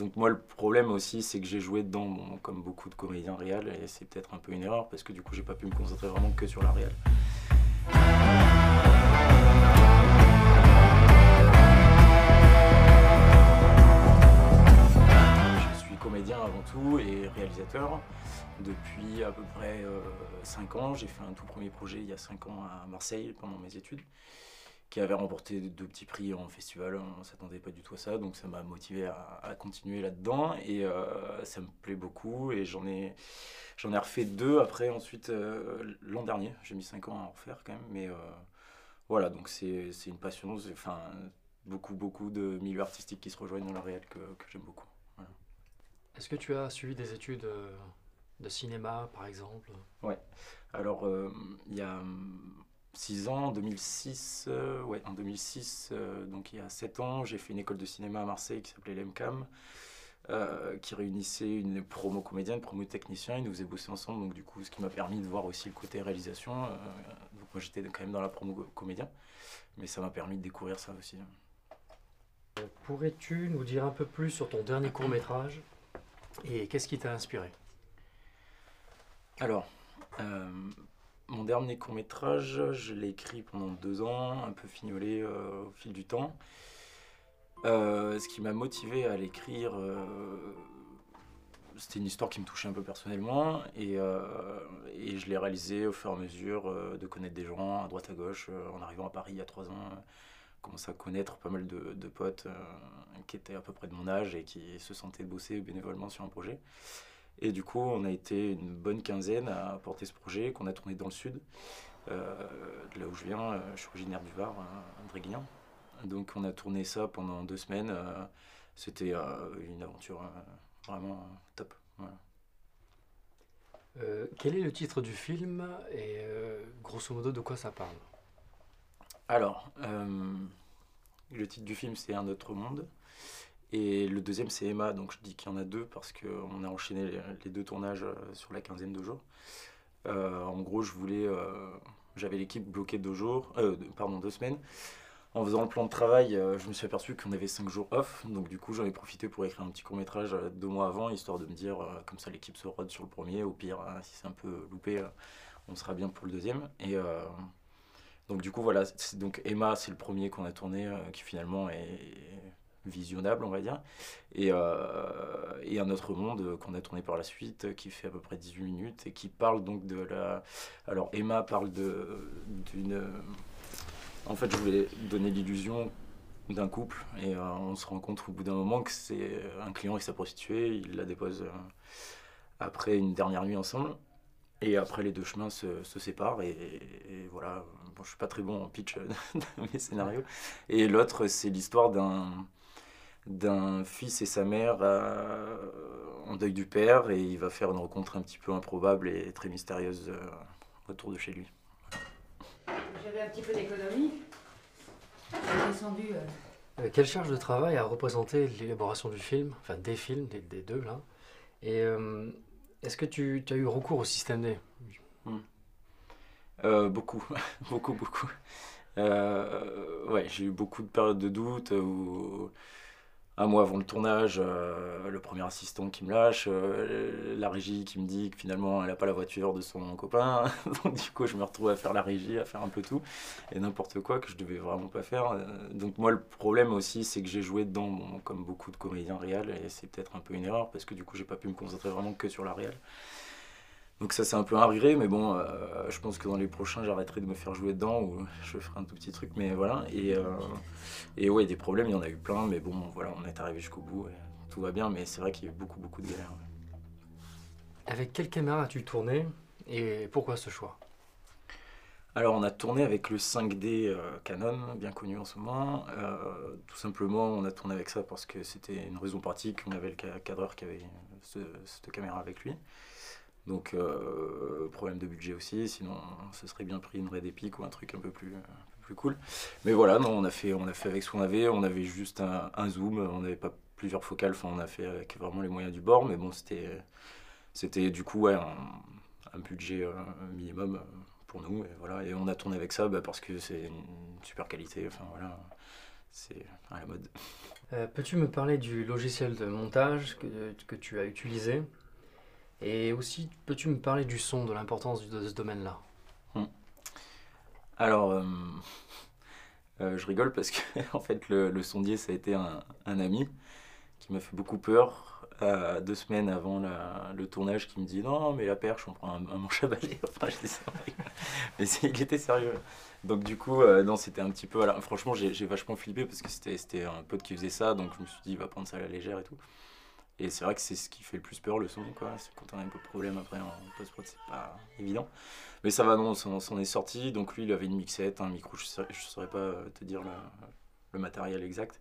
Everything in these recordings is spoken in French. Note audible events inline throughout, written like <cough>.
donc moi, le problème aussi, c'est que j'ai joué dedans, comme beaucoup de comédiens réels, et c'est peut-être un peu une erreur, parce que du coup, j'ai pas pu me concentrer vraiment que sur la réelle. avant tout et réalisateur depuis à peu près 5 euh, ans. J'ai fait un tout premier projet il y a 5 ans à Marseille pendant mes études qui avait remporté deux petits prix en festival. On ne s'attendait pas du tout à ça, donc ça m'a motivé à, continuer là-dedans et euh, ça me plaît beaucoup. Et j'en ai, j'en ai refait deux après, ensuite euh, l'an dernier. J'ai mis 5 ans à en refaire quand même, mais voilà, donc c'est, une passion. enfin, beaucoup, beaucoup de milieux artistiques qui se rejoignent dans le réel que, que j'aime beaucoup. Est-ce que tu as suivi des études euh, de cinéma, par exemple? Ouais. Alors, euh, il y a 6 hum, ans, en 2006, euh, ouais, en 2006, donc il y a 7 ans, j'ai fait une école de cinéma à Marseille qui s'appelait l'EMCAM, qui réunissait une promo comédienne, une promo technicien, ils nous faisaient bosser ensemble, donc du coup, ce qui m'a permis de voir aussi le côté réalisation. donc moi, j'étais quand même dans la promo comédien, mais ça m'a permis de découvrir ça aussi. Pourrais-tu nous dire un peu plus sur ton dernier court métrage et qu'est-ce qui t'a inspiré? Alors, euh, mon dernier court métrage, je l'ai écrit pendant deux ans, un peu fignolé euh, au fil du temps. Euh, ce qui m'a motivé à l'écrire, c'était une histoire qui me touchait un peu personnellement et, je l'ai réalisé au fur et à mesure de connaître des gens à droite à gauche. en arrivant à Paris il y a trois ans, commencé à connaître pas mal de, potes euh, qui étaient à peu près de mon âge et qui se sentaient bosser bénévolement sur un projet. Et du coup, on a été une bonne quinzaine à porter ce projet qu'on a tourné dans le sud, euh, de là où je viens. Euh, je suis originaire du Var, à Donc on a tourné ça pendant deux semaines. C'était une aventure vraiment top. quel est le titre du film et grosso modo de quoi ça parle? Alors, euh, le titre du film, c'est Un autre monde. Et le deuxième, c'est Emma. Donc, je dis qu'il y en a deux parce qu'on a enchaîné les, deux tournages euh, sur la quinzaine de jours. Euh, en gros, je voulais. J'avais l'équipe bloquée deux jours, pardon, deux semaines. En faisant le plan de travail, je me suis aperçu qu'on avait cinq jours off. Donc, du coup, j'en ai profité pour écrire un petit court métrage deux mois avant, histoire de me dire, comme ça, l'équipe se rôde sur le premier. Au pire, si c'est un peu loupé, on sera bien pour le deuxième. Et. Donc du coup voilà, donc Emma c'est le premier qu'on a tourné euh, qui finalement est visionnable on va dire et, euh, et un autre monde qu'on a tourné par la suite qui fait à peu près 18 minutes et qui parle donc de la alors Emma parle d'une en fait je voulais donner l'illusion d'un couple et euh, on se rend compte au bout d'un moment que c'est un client et sa prostituée il la dépose après une dernière nuit ensemble et après, les deux chemins se, se séparent et, voilà. Bon, je suis pas très bon en pitch <laughs> de mes scénarios. Et l'autre, c'est l'histoire d'un d'un fils et sa mère euh, en deuil du père et il va faire une rencontre un petit peu improbable et très mystérieuse euh, autour de chez lui. J'avais un petit peu d'économie. J'ai descendu. Euh. quelle charge de travail a représenté l'élaboration du film, enfin des films, des, des deux là? Et est-ce que tu, as eu recours au système D? Hmm. euh, Beaucoup, <laughs> beaucoup, beaucoup. Euh, ouais, j'ai eu beaucoup de périodes de doute où un mois avant le tournage, euh, le premier assistant qui me lâche, euh, la régie qui me dit que finalement elle n'a pas la voiture de son copain. <laughs> donc du coup, je me retrouve à faire la régie, à faire un peu tout et n'importe quoi que je devais vraiment pas faire. Euh, donc moi, le problème aussi, c'est que j'ai joué dedans, comme beaucoup de comédiens réels, et c'est peut-être un peu une erreur parce que du coup, j'ai pas pu me concentrer vraiment que sur la réelle. Donc ça c'est un peu un regret, mais bon, euh, je pense que dans les prochains j'arrêterai de me faire jouer dedans ou je ferai un tout petit truc, mais voilà. Et, euh, et ouais, des problèmes, il y en a eu plein, mais bon, voilà, on est arrivé jusqu'au bout et tout va bien, mais c'est vrai qu'il y a eu beaucoup, beaucoup de galères. Avec quelle caméra as-tu tourné et pourquoi ce choix? Alors on a tourné avec le 5D euh, Canon, bien connu en ce moment. tout simplement, on a tourné avec ça parce que c'était une raison pratique. On avait le cadreur qui avait cette caméra avec lui. Donc, euh, problème de budget aussi, sinon ce serait bien pris une Red Epic ou un truc un peu plus, plus cool. Mais voilà, non, on a fait, on a fait avec ce qu'on avait, on avait juste un, zoom, on n'avait pas plusieurs focales, enfin on a fait avec vraiment les moyens du bord, mais bon, c'était, du coup un, budget euh, minimum pour nous, et voilà, et on a tourné avec ça bah, parce que c'est une super qualité, enfin voilà. C'est à la mode. Euh, Peux-tu me parler du logiciel de montage que, que tu as utilisé? Et aussi, peux-tu me parler du son, de l'importance de ce domaine-là? Alors, euh, euh, je rigole parce que <laughs> en fait, le, le sondier, ça a été un, ami qui m'a fait beaucoup peur. euh, deux semaines avant le tournage, qui me dit non, mais la perche, on prend un, un manche à balai. <laughs> Enfin, je dis ça. Mais il était sérieux. Donc, du coup, non, c'était un petit peu. voilà. Franchement, j'ai vachement flippé parce que c'était un pote qui faisait ça. Donc, je me suis dit, il va prendre ça à la légère et tout. Et c'est vrai que c'est ce qui fait le plus peur, le son, quoi. C'est quand on a un peu de problème après en post-prod, c'est pas évident. Mais ça va, non, on s'en est sorti. Donc lui, il avait une mixette, un micro, je ne saurais pas te dire le, le matériel exact.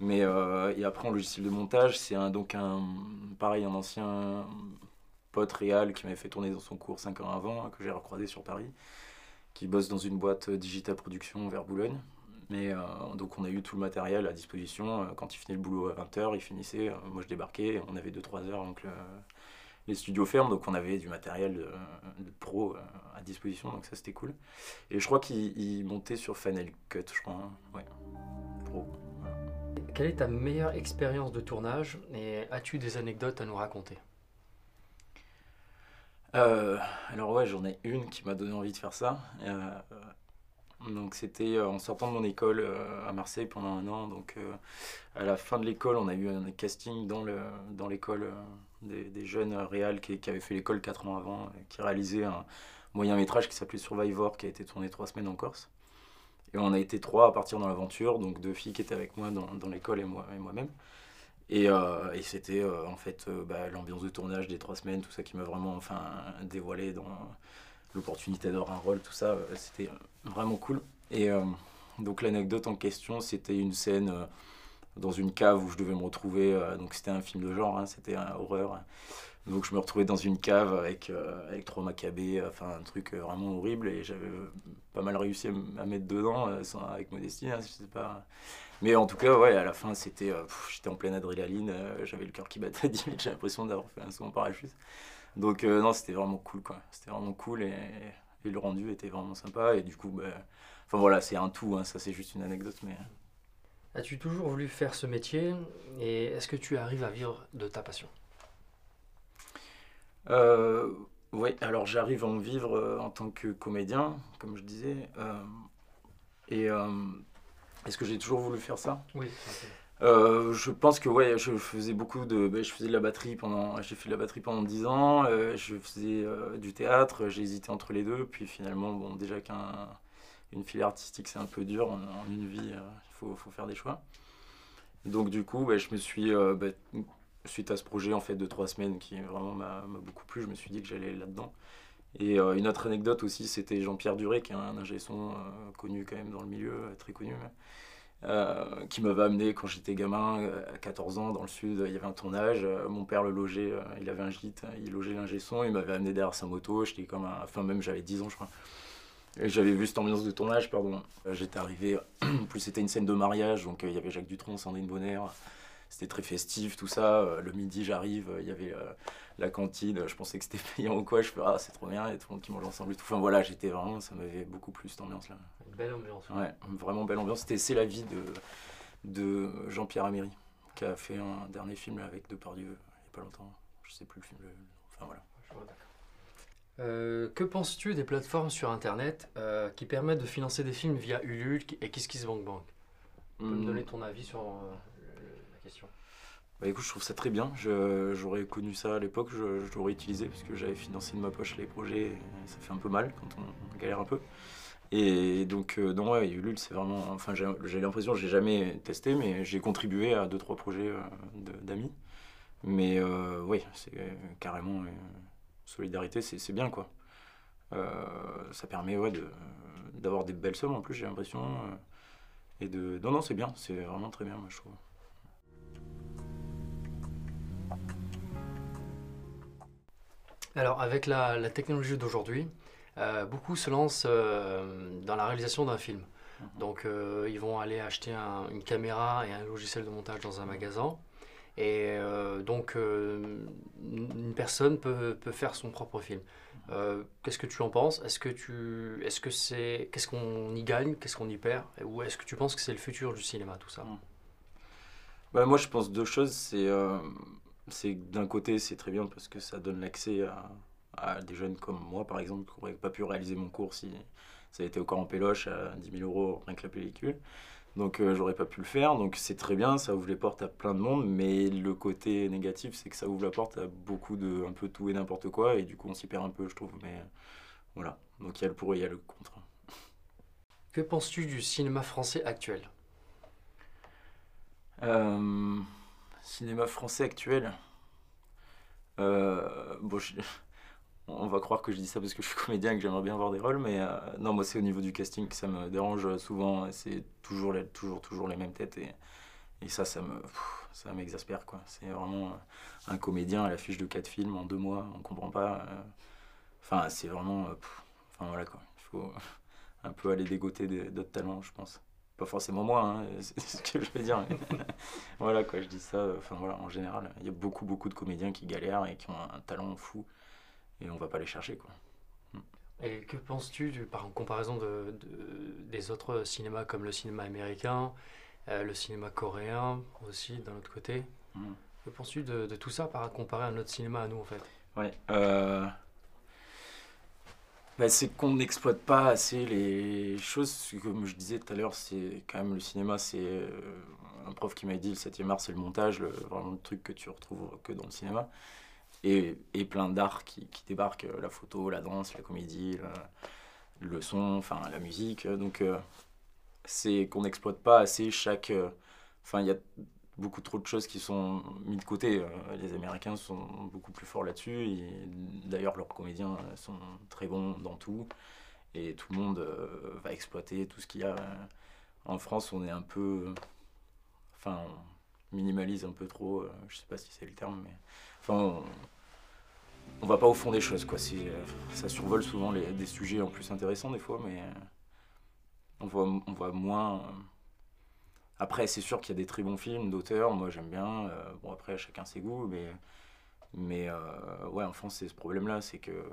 Mais euh, et après, en logiciel de montage, c'est un, donc un, pareil, un ancien pote réal qui m'avait fait tourner dans son cours 5 ans avant, hein, que j'ai recroisé sur Paris, qui bosse dans une boîte euh, Digital Production vers Boulogne. Mais euh, donc on a eu tout le matériel à disposition. Euh, Quand il finissait le boulot à 20h, il finissait, euh, moi je débarquais, on avait 2-3 heures donc le- les studios ferment, donc on avait du matériel de, de pro à disposition, donc ça c'était cool. Et je crois qu'il il montait sur Final Cut, je crois. hein. Ouais. Pro. Quelle est ta meilleure expérience de tournage et as-tu des anecdotes à nous raconter? Euh, alors ouais, j'en ai une qui m'a donné envie de faire ça. Euh, donc c'était euh, en sortant de mon école euh, à Marseille pendant un an. Donc euh, à la fin de l'école, on a eu un casting dans le dans l'école euh, des, des jeunes réals qui, qui avaient fait l'école 4 ans avant, qui réalisaient un moyen métrage qui s'appelait Survivor, qui a été tourné trois semaines en Corse. Et on a été trois à partir dans l'aventure, donc deux filles qui étaient avec moi dans, dans l'école et moi et moi-même. Et, et c'était en fait bah, l'ambiance de tournage des trois semaines, tout ça qui m'a vraiment enfin dévoilé dans l'opportunité d'avoir un rôle, tout ça, euh, c'était vraiment cool. Et euh, donc l'anecdote en question, c'était une scène euh, dans une cave où je devais me retrouver. donc c'était un film de genre, hein, c'était un horreur. Donc je me retrouvais dans une cave avec, avec trois macabées, enfin un truc vraiment horrible. Et j'avais pas mal réussi à, mettre dedans, avec modestie, hein, je sais pas. Mais en tout cas, ouais, à la fin, c'était, j'étais en pleine adrénaline, j'avais le cœur qui battait à 10 000, j'ai l'impression d'avoir fait un saut en parachute. Donc euh, non, c'était vraiment cool, quoi. C'était vraiment cool et, et le rendu était vraiment sympa. Et du coup, bah, enfin voilà, c'est un tout, hein, ça c'est juste une anecdote, mais... As-tu toujours voulu faire ce métier et est-ce que tu arrives à vivre de ta passion? Euh, oui, alors j'arrive à en vivre euh, en tant que comédien, comme je disais. euh, et euh, est-ce que j'ai toujours voulu faire ça? Oui. Euh, je pense que ouais, je faisais beaucoup de, ben, je faisais de la batterie pendant, j'ai fait de la batterie pendant 10 ans. euh, je faisais euh, du théâtre. J'ai hésité entre les deux. Puis finalement, bon, déjà qu'un une filière artistique c'est un peu dur en, une vie, il faut, faire des choix. Donc du coup, je me suis, ben, suite à ce projet en fait de trois semaines qui vraiment m'a beaucoup plu, je me suis dit que j'allais là-dedans. Et une autre anecdote aussi, c'était Jean-Pierre Duré, qui est un ingé son connu quand même dans le milieu, très connu euh, qui m'avait amené quand j'étais gamin, euh, à 14 ans, dans le sud, il y avait un tournage, euh, mon père le logeait, il avait un gîte, il logeait l'ingé son, il m'avait amené derrière sa moto, j'étais comme un... Enfin même j'avais 10 ans je crois. Et j'avais vu cette ambiance de tournage, pardon. J'étais arrivé, <clears throat> en plus c'était une scène de mariage, donc il y avait Jacques Dutronc, Sandrine Bonner, c'était très festif, tout ça. Euh, Le midi j'arrive, euh, il y avait euh, la cantine, je pensais que c'était <laughs> payant ou quoi, je fais ah c'est trop bien, il y a tout le monde qui mange ensemble et tout. Enfin voilà, j'étais vraiment, ça m'avait beaucoup plu cette ambiance-là. Une belle ambiance. Ouais, vraiment belle ambiance. C'était C'est la vie de, de Jean-Pierre Améry, qui a fait un dernier film avec Depardieu il n'y a pas longtemps. Je sais plus le film. le- Enfin voilà. Je vois. Euh, que penses-tu des plateformes sur Internet euh, qui permettent de financer des films via Ulule et KissKissBankBank Tu peux me Hum, donner ton avis sur euh, Bah écoute, je trouve ça très bien. J'aurais connu ça à l'époque, je, l'aurais utilisé parce que j'avais financé de ma poche les projets. et ça fait un peu mal quand on, galère un peu. Et donc, euh, non, ouais, Ulule, c'est vraiment. Enfin, j'ai l'impression, j'ai jamais testé, mais j'ai contribué à deux, trois projets euh, d'amis. Mais euh, oui, c'est carrément. solidarité, c'est bien quoi. Euh, ça permet ouais, d'avoir des belles sommes en plus, j'ai l'impression. et de. Non, non, c'est bien, c'est vraiment très bien, moi, je trouve. Alors, avec la, la technologie d'aujourd'hui, euh, beaucoup se lancent euh, dans la réalisation d'un film. Mhm. Donc, euh, ils vont aller acheter un- une caméra et un logiciel de montage dans un magasin. Et donc, une personne peut, peut faire son propre film. Euh, qu'est-ce que tu en penses? Est-ce que tu, est-ce que c'est, qu'est-ce qu'on y gagne? Qu'est-ce qu'on y perd? Ou est-ce que tu penses que c'est le futur du cinéma, tout ça? Bah, Moi, je pense deux choses. C'est, c'est d'un côté, c'est très bien parce que ça donne l'accès à, à des jeunes comme moi, par exemple, qui n'auraient pas pu réaliser mon cours si ça a été encore en péloche à 10 000 euros rien que la pellicule. Donc euh, j'aurais pas pu le faire, donc c'est très bien, ça ouvre les portes à plein de monde, mais le côté négatif c'est que ça ouvre la porte à beaucoup de un peu tout et n'importe quoi, et du coup on s'y perd un peu je trouve, mais voilà, donc il y a le pour et il y a le contre. Que penses-tu du cinéma français actuel? Euh, Cinéma français actuel euh, bon, on va croire que je dis ça parce que je suis comédien et que j'aimerais bien avoir des rôles, mais euh, non, moi c'est au niveau du casting que ça me dérange souvent. C'est toujours les, toujours, toujours les mêmes têtes et, et ça, ça me, ça m'exaspère quoi. C'est vraiment un comédien à l'affiche de quatre films en deux mois, on comprend pas. Euh. Enfin, c'est vraiment, euh, enfin voilà quoi. Il faut <laughs> un peu aller dégoter d'autres talents, je pense. Pas forcément moi, hein, <laughs> c'est ce que je veux dire. <laughs> voilà quoi, je dis ça. Enfin voilà, en général, il y a beaucoup beaucoup de comédiens qui galèrent et qui ont un talent fou et on va pas les chercher. Quoi. Hmm. Et que penses-tu par comparaison de, des autres cinémas comme le cinéma américain, euh, le cinéma coréen aussi d'un autre côté? Hmm. Que penses-tu de, tout ça par comparer à notre cinéma à nous en fait? Ouais. Euh, bah, c'est qu'on n'exploite pas assez les choses. Comme je disais tout à l'heure, c'est quand même le cinéma, c'est euh, un prof qui m'a dit le 7e art, c'est le montage, le, vraiment le truc que tu retrouves que dans le cinéma et, et plein d'art qui, qui, débarquent, euh, la photo, la danse, la comédie, le, son, enfin la musique. Donc euh, c'est qu'on n'exploite pas assez chaque... Enfin, il y a beaucoup trop de choses qui sont mises de côté. Les Américains sont beaucoup plus forts là-dessus. D'ailleurs, leurs comédiens sont très bons dans tout. Et tout le monde va exploiter tout ce qu'il y a. En France, on est un peu. Enfin, on minimalise un peu trop. Je sais pas si c'est le terme, mais. Enfin, on, va pas au fond des choses, quoi. Euh, ça survole souvent des sujets en plus intéressants des fois, mais euh, on on voit moins. Euh. Après, c'est sûr qu'il y a des très bons films d'auteurs, moi j'aime bien. bon, après, chacun ses goûts, mais, mais ouais, en France, c'est ce problème-là, c'est que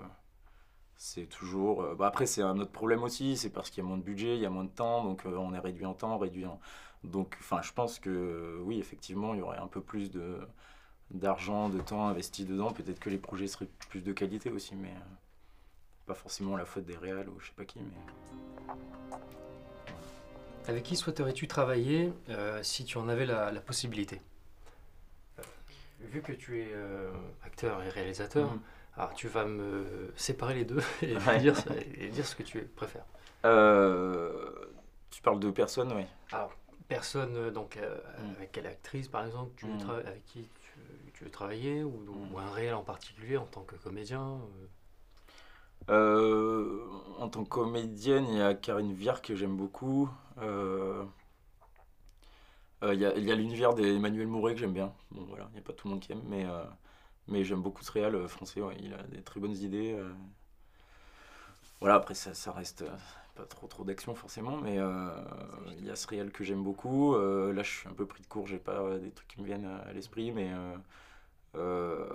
c'est toujours. Bah, après, c'est un autre problème aussi, c'est parce qu'il y a moins de budget, il y a moins de temps, donc on est réduit en temps, réduit en. Donc, enfin, je pense que oui, effectivement, il y aurait un peu plus de d'argent, de temps investi dedans, peut-être que les projets seraient plus de qualité aussi, mais euh, pas forcément la faute des réals ou je sais pas qui. Mais... Avec qui souhaiterais-tu travailler euh, si tu en avais la, possibilité? Euh, Vu que tu es acteur et réalisateur, mhm. alors tu vas me séparer les deux et, dire, et dire, ce que tu préfères. tu parles de personnes, oui. Alors, personne, donc mhm. avec quelle actrice par exemple, tu mhm. avec qui tu veux travailler ou, un réel en particulier en tant que comédien euh? Euh, En tant que comédienne, il y a Karine Viard que j'aime beaucoup. Euh, il y a, l'univers d'Emmanuel Mouret que j'aime bien. Bon, voilà, il n'y a pas tout le monde qui aime, mais, mais j'aime beaucoup ce réel français. il a des très bonnes idées. Voilà, après, ça, ça reste pas trop trop d'action forcément, mais il y a ce réel que j'aime beaucoup. là, je suis un peu pris de court, j'ai pas des trucs qui me viennent à, l'esprit, mais euh,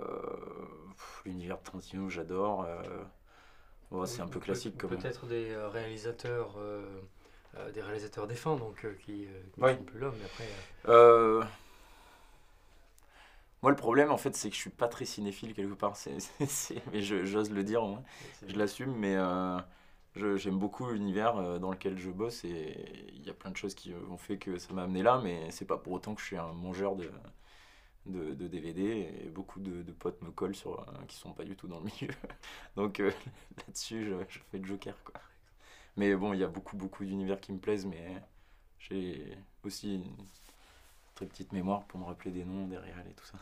l'univers de Tarantino, j'adore. Euh, c'est un peu classique. Peut-être des euh, des réalisateurs défunts, donc qui, qui sont plus là, mais après. Moi, le problème, en fait, c'est que je suis pas très cinéphile quelque part. Mais j'ose le dire, au Je l'assume, mais j'aime beaucoup l'univers dans lequel je bosse et il y a plein de choses qui ont fait que ça m'a amené là, mais c'est pas pour autant que je suis un mangeur de, de, DVD et beaucoup de, potes me collent sur euh, qui sont pas du tout dans le milieu. <laughs> Donc euh, <laughs> là-dessus, je, fais le joker quoi. Mais bon, il y a beaucoup beaucoup d'univers qui me plaisent, mais j'ai aussi une très petite mémoire pour me rappeler des noms, des réals et tout ça.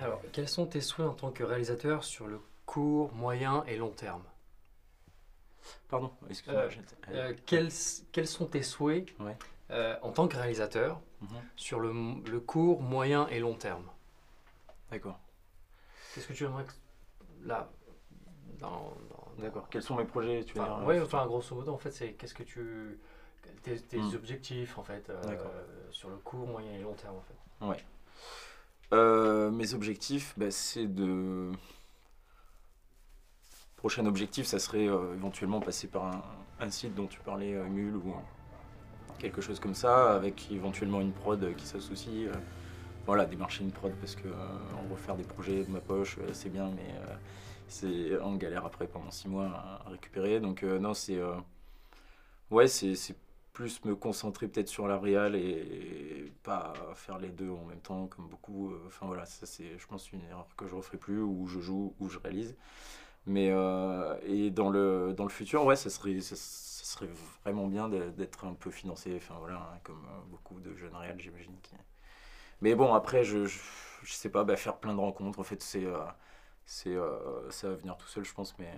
Alors, quels sont tes souhaits en tant que réalisateur sur le court, moyen et long terme? Pardon, excuse-moi. Euh, euh, quels, quels, sont tes souhaits euh, en tant que réalisateur mhm. sur le, le, court, moyen et long terme? D'accord. Qu'est-ce que tu aimerais là dans, D'accord. Quels sont mes projets tu enfin, Oui, enfin grosso modo, en fait, c'est qu'est-ce que tu tes, hmm. objectifs en fait sur le court, moyen et long terme en fait. Ouais. mes objectifs, bah, c'est de prochain objectif, ça serait éventuellement passer par un, un, site dont tu parlais, Mule ou quelque chose comme ça, avec éventuellement une prod qui s'associe. Euh, voilà, démarcher une prod parce que euh, refaire des projets de ma poche, euh, c'est bien, mais c'est en galère après pendant six mois à, récupérer. Donc non, c'est ouais, c'est plus me concentrer peut-être sur la réal et, pas faire les deux en même temps comme beaucoup. Enfin voilà, ça c'est, je pense, une erreur que je referai plus, où je joue, où je réalise. Mais et dans le dans le futur, ouais, ça serait serait vraiment bien d'être un peu financé, enfin voilà, hein, comme euh, beaucoup de jeunes réels, j'imagine. Qui... Mais bon, après, je, je, sais pas, bah, faire plein de rencontres, en fait, c'est, euh, c'est, euh, ça va venir tout seul, je pense, mais.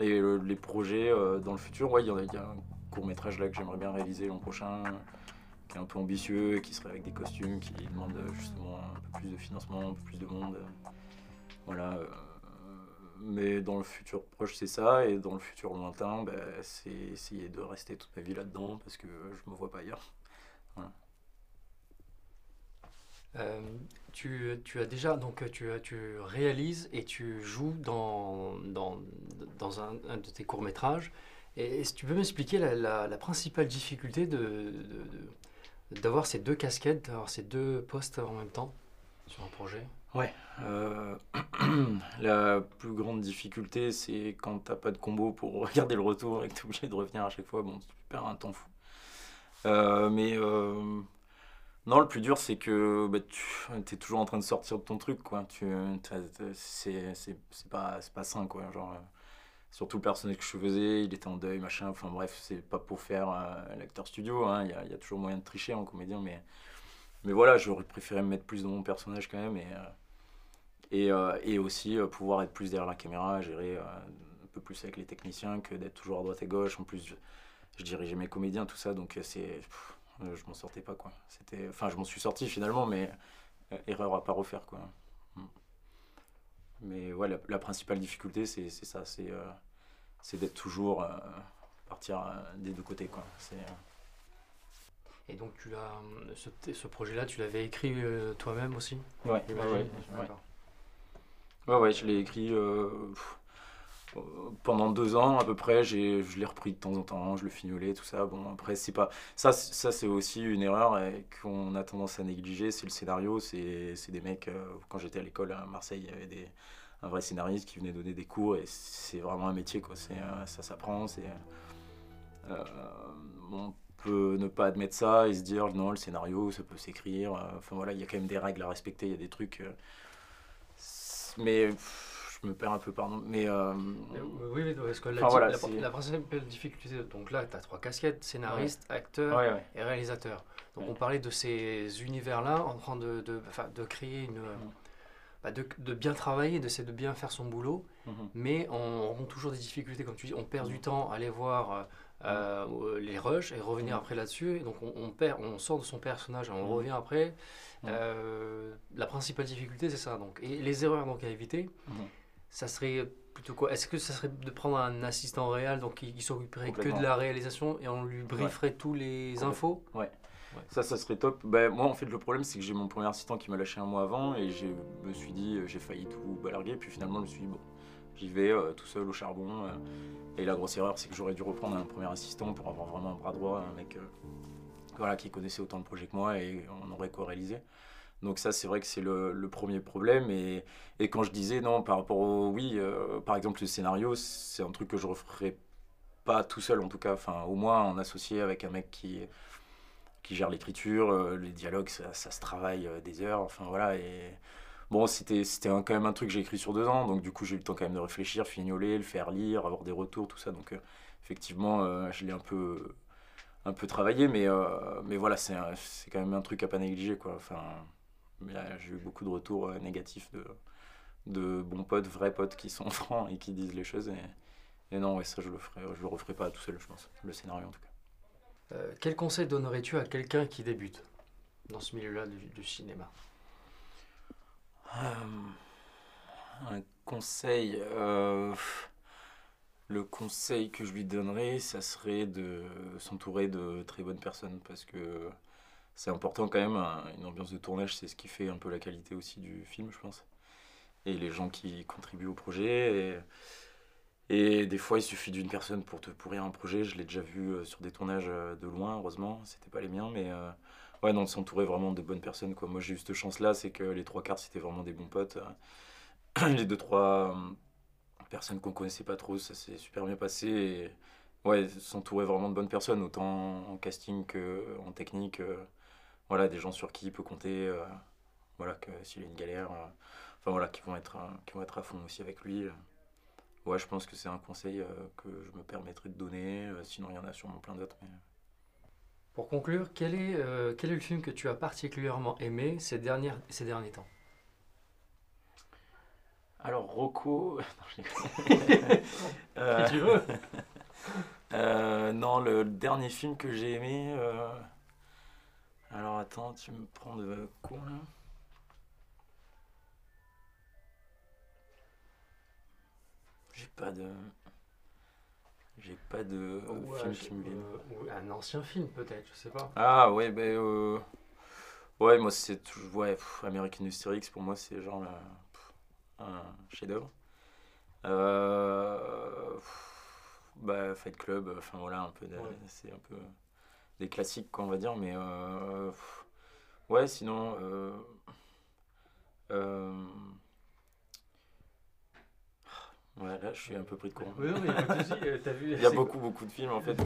Et les projets dans le futur, ouais, il y, y, a un court métrage là que j'aimerais bien réaliser l'an prochain, qui est un peu ambitieux, qui serait avec des costumes, qui demande justement un peu plus de financement, un peu plus de monde. Voilà mais dans le futur proche, c'est ça. Et dans le futur lointain, bah, c'est essayer de rester toute ma vie là-dedans parce que je me vois pas ailleurs. Euh, tu, tu, as déjà, donc tu, tu réalises et tu joues dans, dans, dans un, de tes courts-métrages. Et, si tu peux m'expliquer la, principale difficulté d'avoir ces deux casquettes, d'avoir ces deux postes en même temps sur un projet? Ouais. Euh, <clears throat> la plus grande difficulté, c'est quand t'as pas de combo pour <laughs> regarder le retour et que t'es obligé de revenir à chaque fois. Bon, tu perds un temps fou. Euh, mais euh, non, le plus dur, c'est que bah, tu es toujours en train de sortir de ton truc, quoi. Tu, c'est, pas, pas sain, quoi. Genre, surtout le personnage que je faisais, il était en deuil, machin. Enfin bref, c'est pas pour faire l'acteur studio. Hein. Il y, a, toujours moyen de tricher en comédien, mais, mais voilà, j'aurais préféré me mettre plus dans mon personnage quand même. Et, et, euh, et aussi euh, pouvoir être plus derrière la caméra, gérer euh, un peu plus avec les techniciens que d'être toujours à droite et gauche. En plus, je, dirigeais mes comédiens, tout ça, donc c'est, je m'en sortais pas quoi. C'était, enfin, je m'en suis sorti finalement, mais erreur à pas refaire quoi. Mm. Mais ouais, la, principale difficulté, c'est, ça, c'est, c'est d'être toujours partir des deux côtés quoi. C'est, et donc tu as ce, ce projet-là, tu l'avais écrit toi-même aussi? Ouais, ouais, ouais, Ouais, ouais, je l'ai écrit euh, pendant deux ans à peu près. J'ai, je l'ai repris de temps en temps, je le fignolais, tout ça. Bon, après, c'est pas. Ça, ça c'est aussi une erreur qu'on a tendance à négliger. C'est le scénario. C'est, c'est des mecs. Euh, quand j'étais à l'école à Marseille, il y avait des, un vrai scénariste qui venait donner des cours et c'est vraiment un métier, quoi. C'est, euh, ça s'apprend. C'est, on peut ne pas admettre ça et se dire non, le scénario, ça peut s'écrire. Enfin voilà, il y a quand même des règles à respecter. Il y a des trucs mais je me perds un peu, pardon. Mais, euh, oui, oui, parce que la, la, principale difficulté, donc là, tu as trois casquettes scénariste, acteur et réalisateur. Donc on parlait de ces univers-là en train de, de, de créer une. Mm. Bah, de, de, bien travailler, d'essayer de bien faire son boulot, mm-hmm. mais on rencontre toujours des difficultés, comme tu dis, on perd du mm. temps à aller voir euh, les rushs et revenir après là-dessus. Donc on, on, perd, on sort de son personnage et on revient après. Euh, la principale difficulté, c'est ça. Donc. Et les erreurs donc, à éviter, mhm. Ça serait plutôt quoi? Est-ce que ça serait de prendre un assistant réel donc, qui, s'occuperait que de la réalisation et on lui brieferait tous les infos? Ouais. Ça, ça serait top. Ben, moi, en fait, le problème, c'est que j'ai mon premier assistant qui m'a lâché un mois avant et je me suis dit, euh, j'ai failli tout balarguer. Puis finalement, je me suis dit, bon, j'y vais euh, tout seul au charbon. et la grosse erreur, c'est que j'aurais dû reprendre un premier assistant pour avoir vraiment un bras droit, un mec voilà, qui connaissait autant de projets que moi et on aurait co-réalisé. Donc ça, c'est vrai que c'est le, premier problème. Et, quand je disais non, par rapport au oui, euh, par exemple le scénario, c'est un truc que je referais pas tout seul en tout cas. Au moins en associé avec un mec qui gère l'écriture, euh, les dialogues, ça, se travaille euh, des heures. Enfin voilà. Et bon, c'était quand même un truc que j'ai écrit sur deux ans. Donc du coup, j'ai eu le temps quand même de réfléchir, fignoler, le faire lire, avoir des retours, tout ça. Donc effectivement, je l'ai un peu un peu travaillé, mais, mais voilà, c'est quand même un truc à pas négliger. Quoi. Enfin, j'ai eu beaucoup de retours euh, négatifs de, de bons potes, vrais potes qui sont <laughs> francs et qui disent les choses. Et, et non, ouais, ça, je le, ferai, je le referai pas tout seul, je pense, le scénario en tout cas. Euh, quel conseil donnerais-tu à quelqu'un qui débute dans ce milieu-là du, cinéma? Un conseil Le conseil que je lui donnerais, ça serait de s'entourer de très bonnes personnes parce que c'est important quand même. Une ambiance de tournage, c'est ce qui fait un peu la qualité aussi du film, je pense. Et les gens qui contribuent au projet. Et, des fois, il suffit d'une personne pour te pourrir un projet. Je l'ai déjà vu euh, sur des tournages euh, de loin, heureusement. C'était pas les miens, mais euh, ouais, non, de s'entourer vraiment de bonnes personnes. Quoi. Moi, j'ai eu cette chance-là, c'est que les trois quarts, c'était vraiment des bons potes. <clears throat> les deux, trois personnes qu'on connaissait pas trop, ça s'est super bien passé. Et ouais, s'entourer vraiment de bonnes personnes, autant en casting qu'en technique. Euh, voilà, des gens sur qui il peut compter. Euh, voilà, que s'il a une galère, euh, enfin voilà, qui vont, être, qui vont être à fond aussi avec lui. ouais, je pense que c'est un conseil que je me permettrai de donner. sinon, il y en a sûrement plein d'autres. Mais... Pour conclure, quel est, quel est le film que tu as particulièrement aimé ces, dernières, ces derniers temps? Alors, Rocco. <laughs> euh... <laughs> tu veux? Euh, Non, le dernier film que j'ai aimé. Euh, alors, attends, tu me prends de quoi là J'ai pas de. J'ai pas de film qui me vient. Euh, un ancien film, peut-être, je sais pas. Ah, ouais, ben. Ouais, moi, c'est toujours. Ouais, American History X, pour moi, c'est genre un chef-d'œuvre. Euh, bah, Fight Club, enfin voilà, un peu, c'est un peu des classiques, quoi, on va dire, mais euh, ouais, sinon. Euh, euh, ouais, là, je suis un peu pris de courant. Oui, non, mais vu. Il y a beaucoup, beaucoup de films en fait.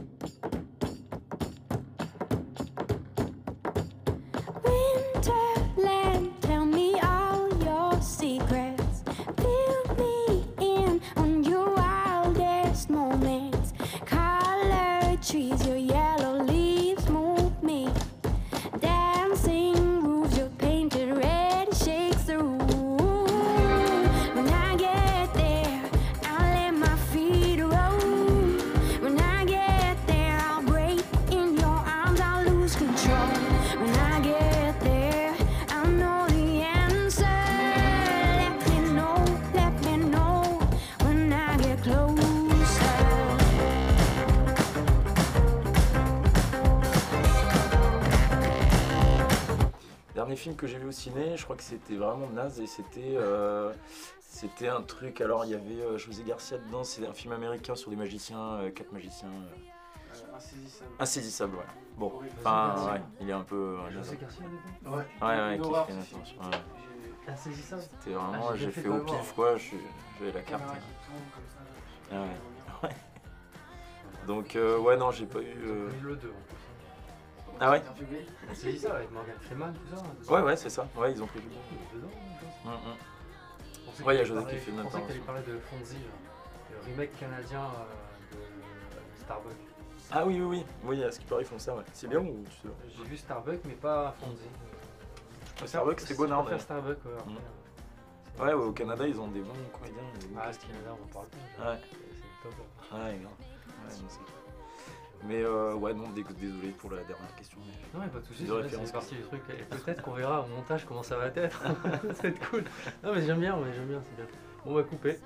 Film que j'ai vu au ciné, je crois que c'était vraiment naze et c'était euh, c'était un truc. Alors il y avait euh, José Garcia dedans, c'est un film américain sur des magiciens, euh, quatre magiciens. insaisissable. Insaisissable, ouais. Bon, enfin, ouais, il est un peu. José Garcia dedans Ouais, ouais, ouais, qui fait Insaisissable C'était vraiment, ah, j'ai fait, au pif quoi, j'avais la carte. Ah, <laughs> ouais. Donc, ouais, non, j'ai pas eu. Le 2 ah ouais C'est ça avec Morgan Freeman, tout ça Ouais, ouais, c'est ça. Ouais, ils ont pris dedans. Mmh, mmh. Ouais, il y a José qui fait Je pensais que tu parlais de Fonzie, le remake canadien euh, de Starbucks. Ah oui, oui, oui. Oui, à ce qui paraît, ils font ça, ouais. C'est bien ou tu sais J'ai vu Starbucks, mais pas Fonzie. Starbucks, c'était Bonnard. faire Starbucks, ouais. Mmh. Ouais, ouais, au Canada, ils ont des bons comédiens. Ah, c'est Canada, on en parle pas. Ouais. C'est top. Ouais, non. Ouais, mais euh, ouais, non, désolé pour la dernière question. Non, mais pas de soucis, c'est parti du truc. Et peut-être qu'on verra au montage comment ça va être. <laughs> ça va être cool. Non, mais j'aime bien, j'aime bien, c'est bien. On va couper.